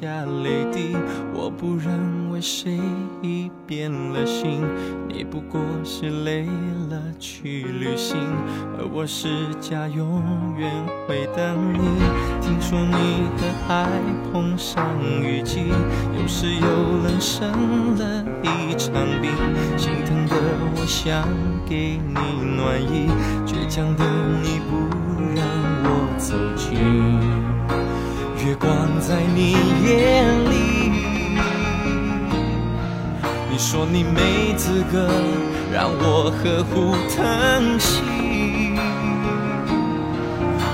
下泪滴，我不认为谁已变了心。你不过是累了去旅行，而我是假永远会等你。听说你的爱碰上雨季，有时又冷生了一场病。心疼的我想给你暖意，倔强的你不让我走近。月光在你眼里，你说你没资格让我呵护疼惜。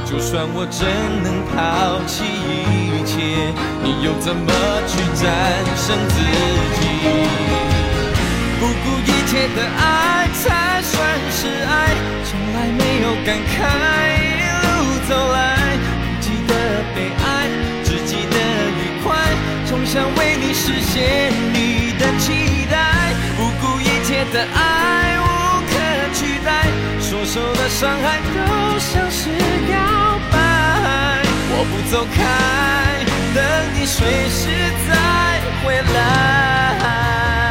就算我真能抛弃一切，你又怎么去战胜自己？不顾一切的爱才算是爱，从来没有感慨实现你的期待，不顾一切的爱无可取代，所受的伤害都像是告白。我不走开，等你随时再回来。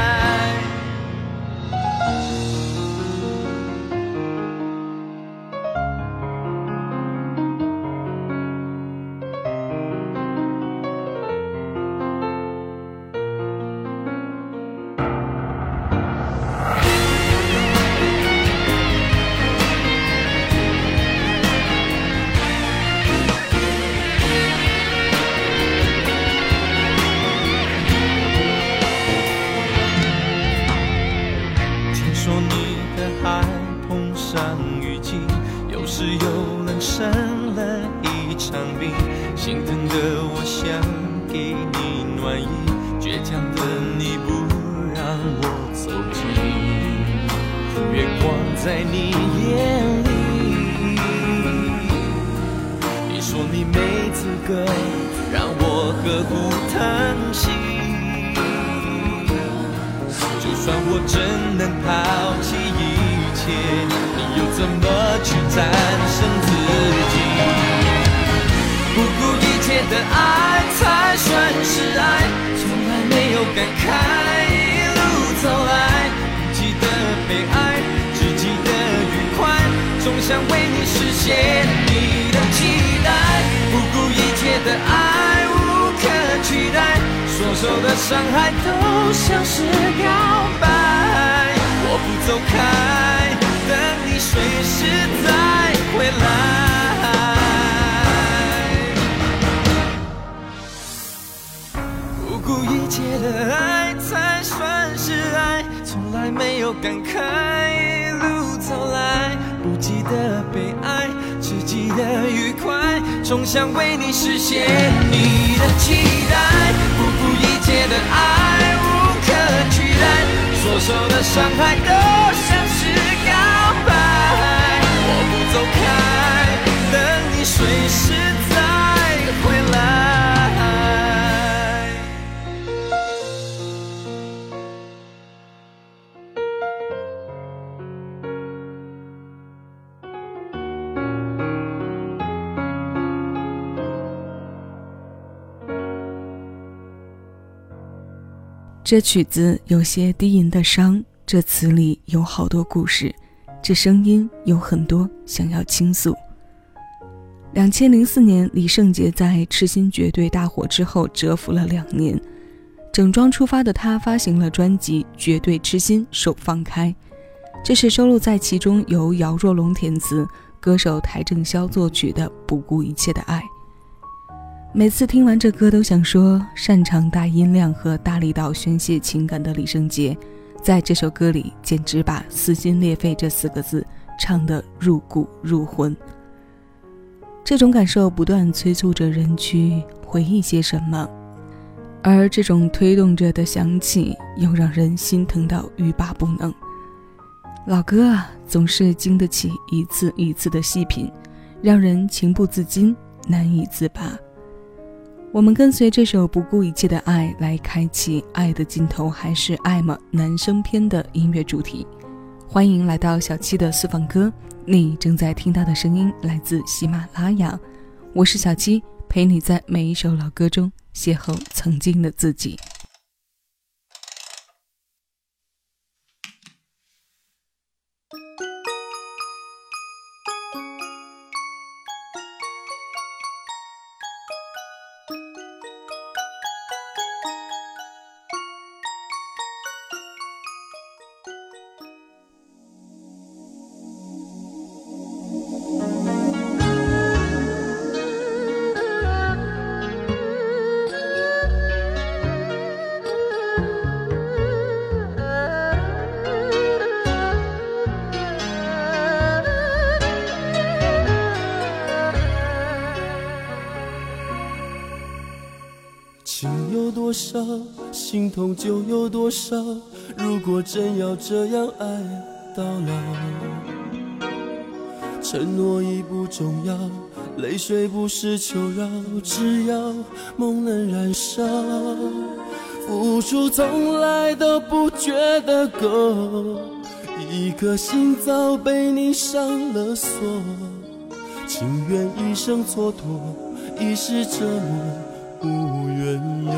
说你没资格让我呵护疼惜。就算我真能抛弃一切，你又怎么去战胜自己？不顾一切的爱才算是爱，从来没有感慨，一路走来想为你实现你的期待，不顾一切的爱无可取代，所受的伤害都像是告白。我不走开，等你随时再回来。不顾一切的爱才算是爱，从来没有感慨，不记得被爱，只记得愉快。总想为你实现你的期待，不顾一切的爱无可取代，所受的伤害都像是告白。我不走开，等你随时再回来。这曲子有些低吟的伤，这词里有好多故事，这声音有很多想要倾诉。两千零四年，李圣杰在《痴心绝对》大火之后蛰伏了两年，整装出发的他发行了专辑《绝对痴心手放开》，这是收录在其中由姚若龙填词、歌手邰正宵作曲的《不顾一切的爱》。每次听完这歌，都想说，擅长大音量和大力道宣泄情感的李圣杰，在这首歌里简直把“撕心裂肺”这四个字唱得入骨入魂。这种感受不断催促着人去回忆些什么，而这种推动着的想起，又让人心疼到欲罢不能。老歌啊，总是经得起一次一次的细品，让人情不自禁，难以自拔。我们跟随这首不顾一切的爱来开启《爱的尽头还是爱吗》男生篇的音乐主题。欢迎来到小七的私房歌，你正在听到的声音来自喜马拉雅，我是小七，陪你在每一首老歌中邂逅曾经的自己。心痛就有多少。如果真要这样爱到老，承诺已不重要，泪水不是求饶，只要梦能燃烧。付出从来都不觉得够，一颗心早被你上了锁，情愿一生蹉跎，一世折磨。无缘由，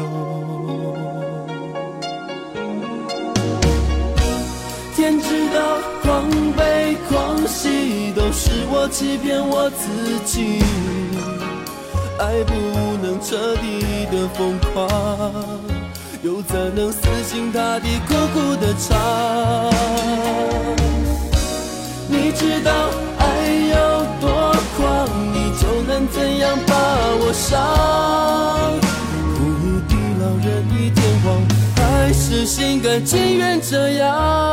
天知道狂悲狂喜都是我欺骗我自己，爱不能彻底的疯狂，又怎能死心塌地苦苦的唱？你知道爱有多狂，你就能怎样把我伤地老人已天荒还？是心甘情愿这样。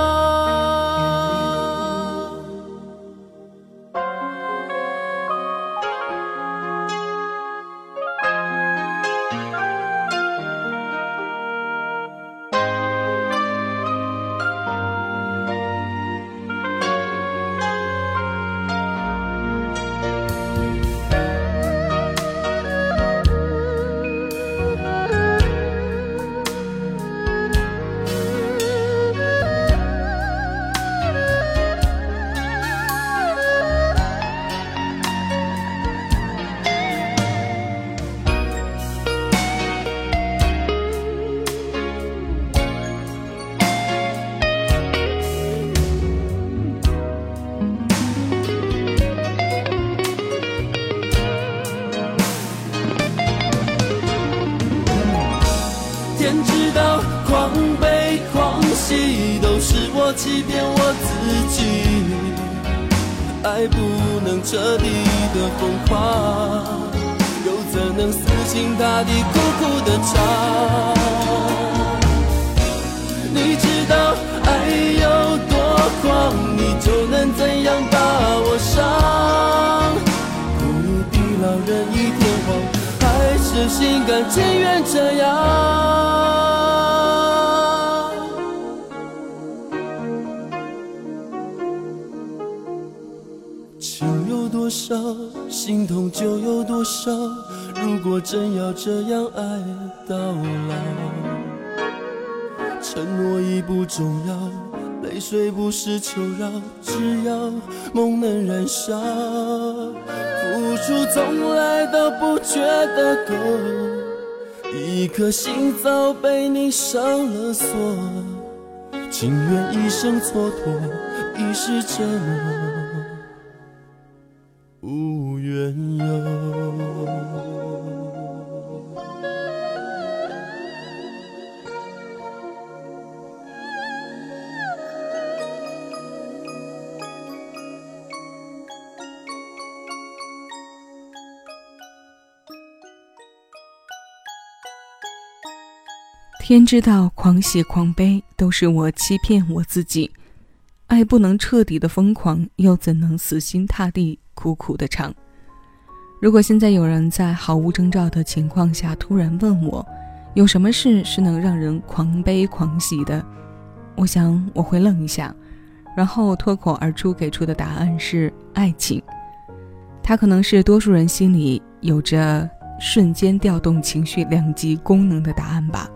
你苦苦的唱？你知道爱有多狂，你就能怎样把我伤？不如地老人一天荒，还是心甘情愿这样？情有多少心痛就有多少。如果真要这样爱到老，承诺已不重要，泪水不是求饶，只要梦能燃烧。付出从来都不觉得够，一颗心早被你上了锁，情愿一生蹉跎，一世折磨。无缘由。天知道，狂喜狂悲都是我欺骗我自己。爱不能彻底的疯狂，又怎能死心塌地苦苦的尝？如果现在有人在毫无征兆的情况下突然问我，有什么事是能让人狂悲狂喜的？我想我会愣一下，然后脱口而出给出的答案是爱情。它可能是多数人心里有着瞬间调动情绪两极功能的答案吧。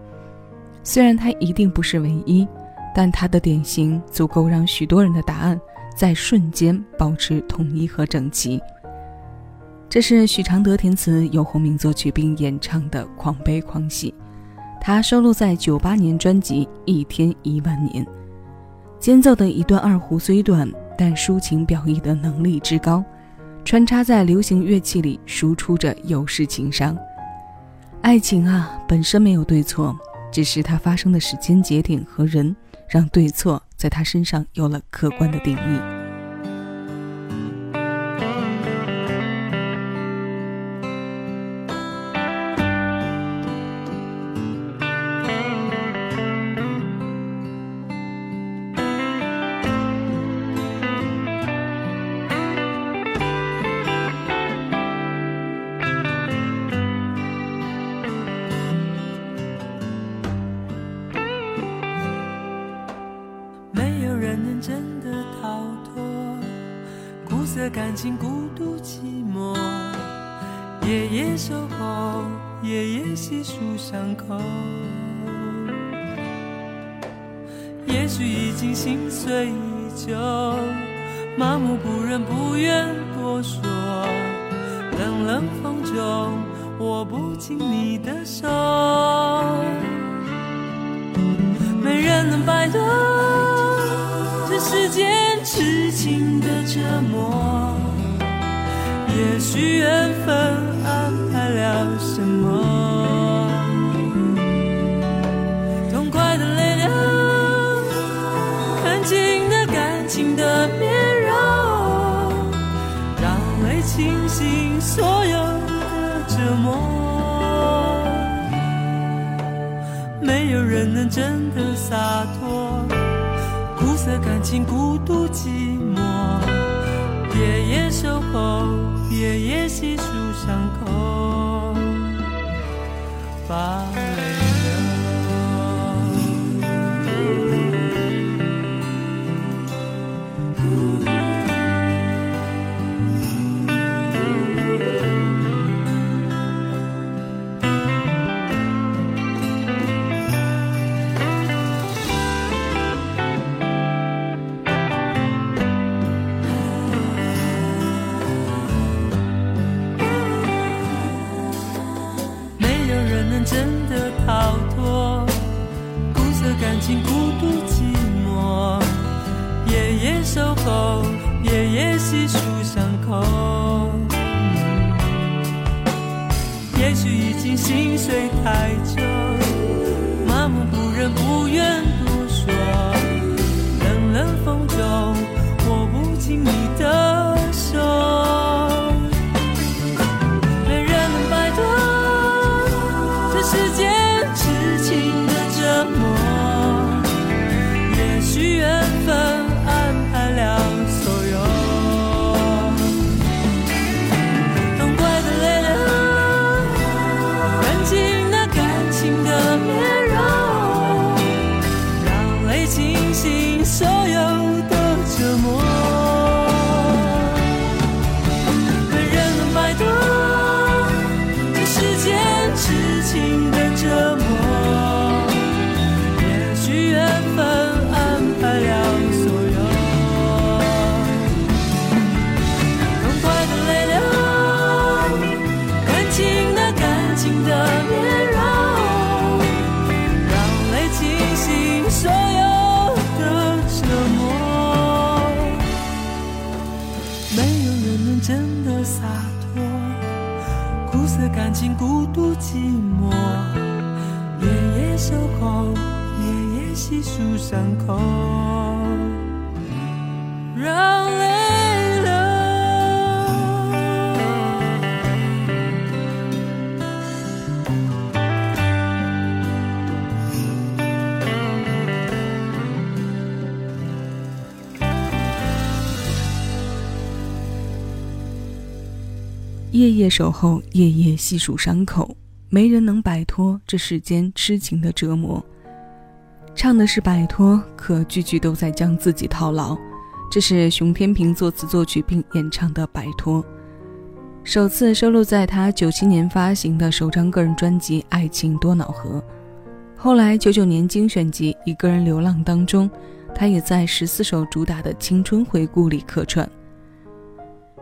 虽然它一定不是唯一，但它的典型足够让许多人的答案在瞬间保持统一和整齐。这是许常德填词，由洪明作曲并演唱的《狂悲狂喜》，它收录在九八年专辑《一天一万年》。间奏的一段二胡虽短，但抒情表意的能力之高，穿插在流行乐器里，输出着有势情商。爱情啊，本身没有对错。只是它发生的时间节点和人，让对错在他身上有了客观的定义。感情孤独寂寞，夜夜守候，夜夜细数伤口。也许已经心碎已久，麻木不仁不愿多说。冷冷风中，握不紧你的手，没人能摆脱这世间痴情的折磨。也许缘分安排了什么，痛快的泪流，看清了感情的面容，让泪清醒所有的折磨。没有人能真的洒脱，苦涩感情孤独寂寞，夜夜守候。细数伤口把竟孤独寂寞，夜夜守候，夜夜细数伤口。也许已经心碎太久，麻木不仁，不愿多说。冷冷风中，握不紧你的手。真的洒脱苦涩感情孤独寂寞夜夜守候夜夜细数伤口让泪夜夜守候，夜夜细数伤口，没人能摆脱这世间痴情的折磨。唱的是摆脱，可句句都在将自己套牢。这是熊天平作词作曲并演唱的《摆脱》，首次收录在他九七年发行的首张个人专辑《爱情多瑙河》。后来九九年精选集《一个人流浪》当中，他也在十四首主打的青春回顾里客串。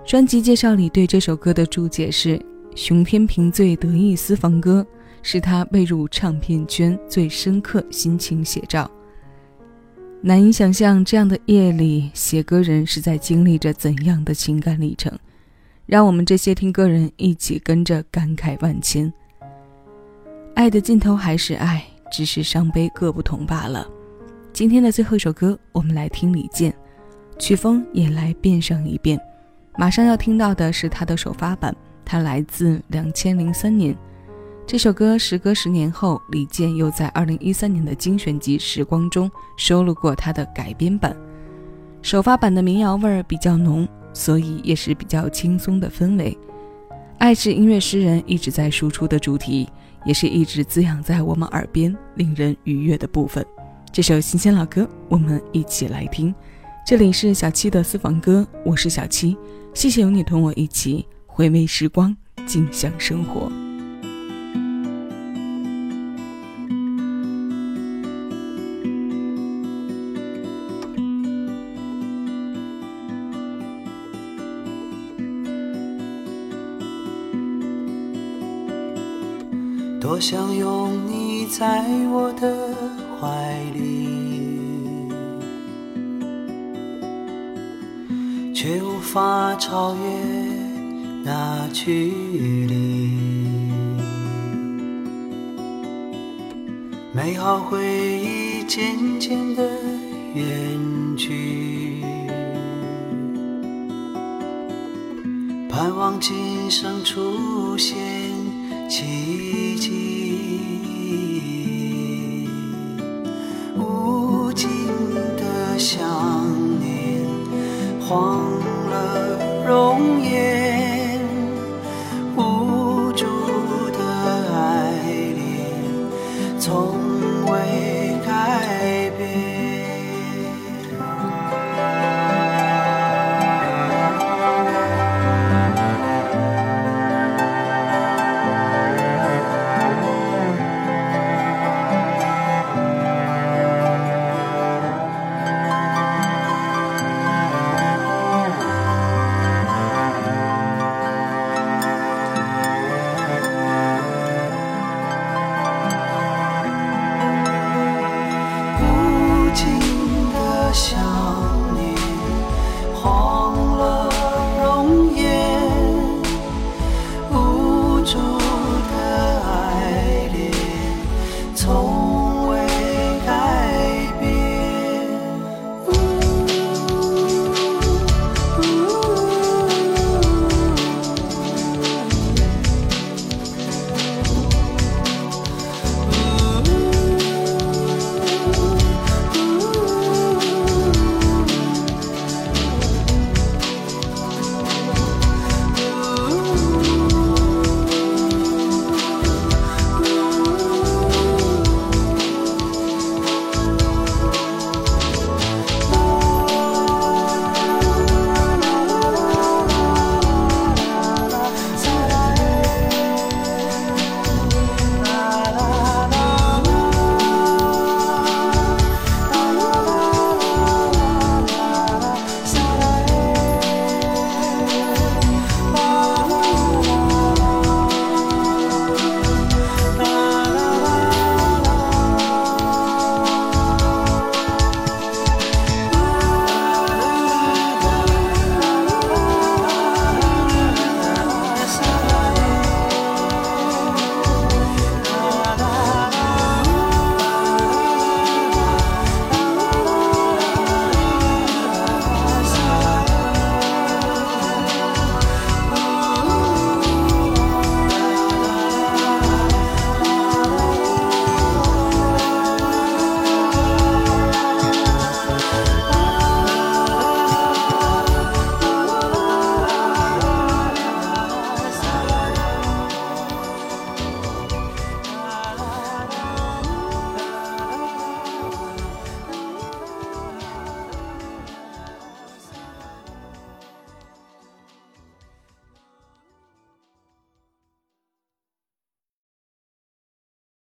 专辑介绍里对这首歌的注解是：“熊天平最得意私房歌，是他未入唱片圈最深刻心情写照。”难以想象这样的夜里，写歌人是在经历着怎样的情感历程。让我们这些听歌人一起跟着感慨万千。爱的尽头还是爱，只是伤悲各不同罢了。今天的最后一首歌，我们来听李健，曲风也来变上一变。马上要听到的是他的首发版，它来自两千零三年。这首歌时隔十年后，李健又在二零一三年的精选集《时光》中收录过他的改编版。首发版的民谣味儿比较浓，所以也是比较轻松的氛围。爱是音乐诗人一直在输出的主题，也是一直滋养在我们耳边、令人愉悦的部分。这首新鲜老歌，我们一起来听。这里是小七的私房歌，我是小七。谢谢有你同我一起回味时光，静享生活。多想拥你在我的怀里。却无法超越那距离，美好回忆渐渐的远去，盼望今生出现奇迹，无尽的想念。慌容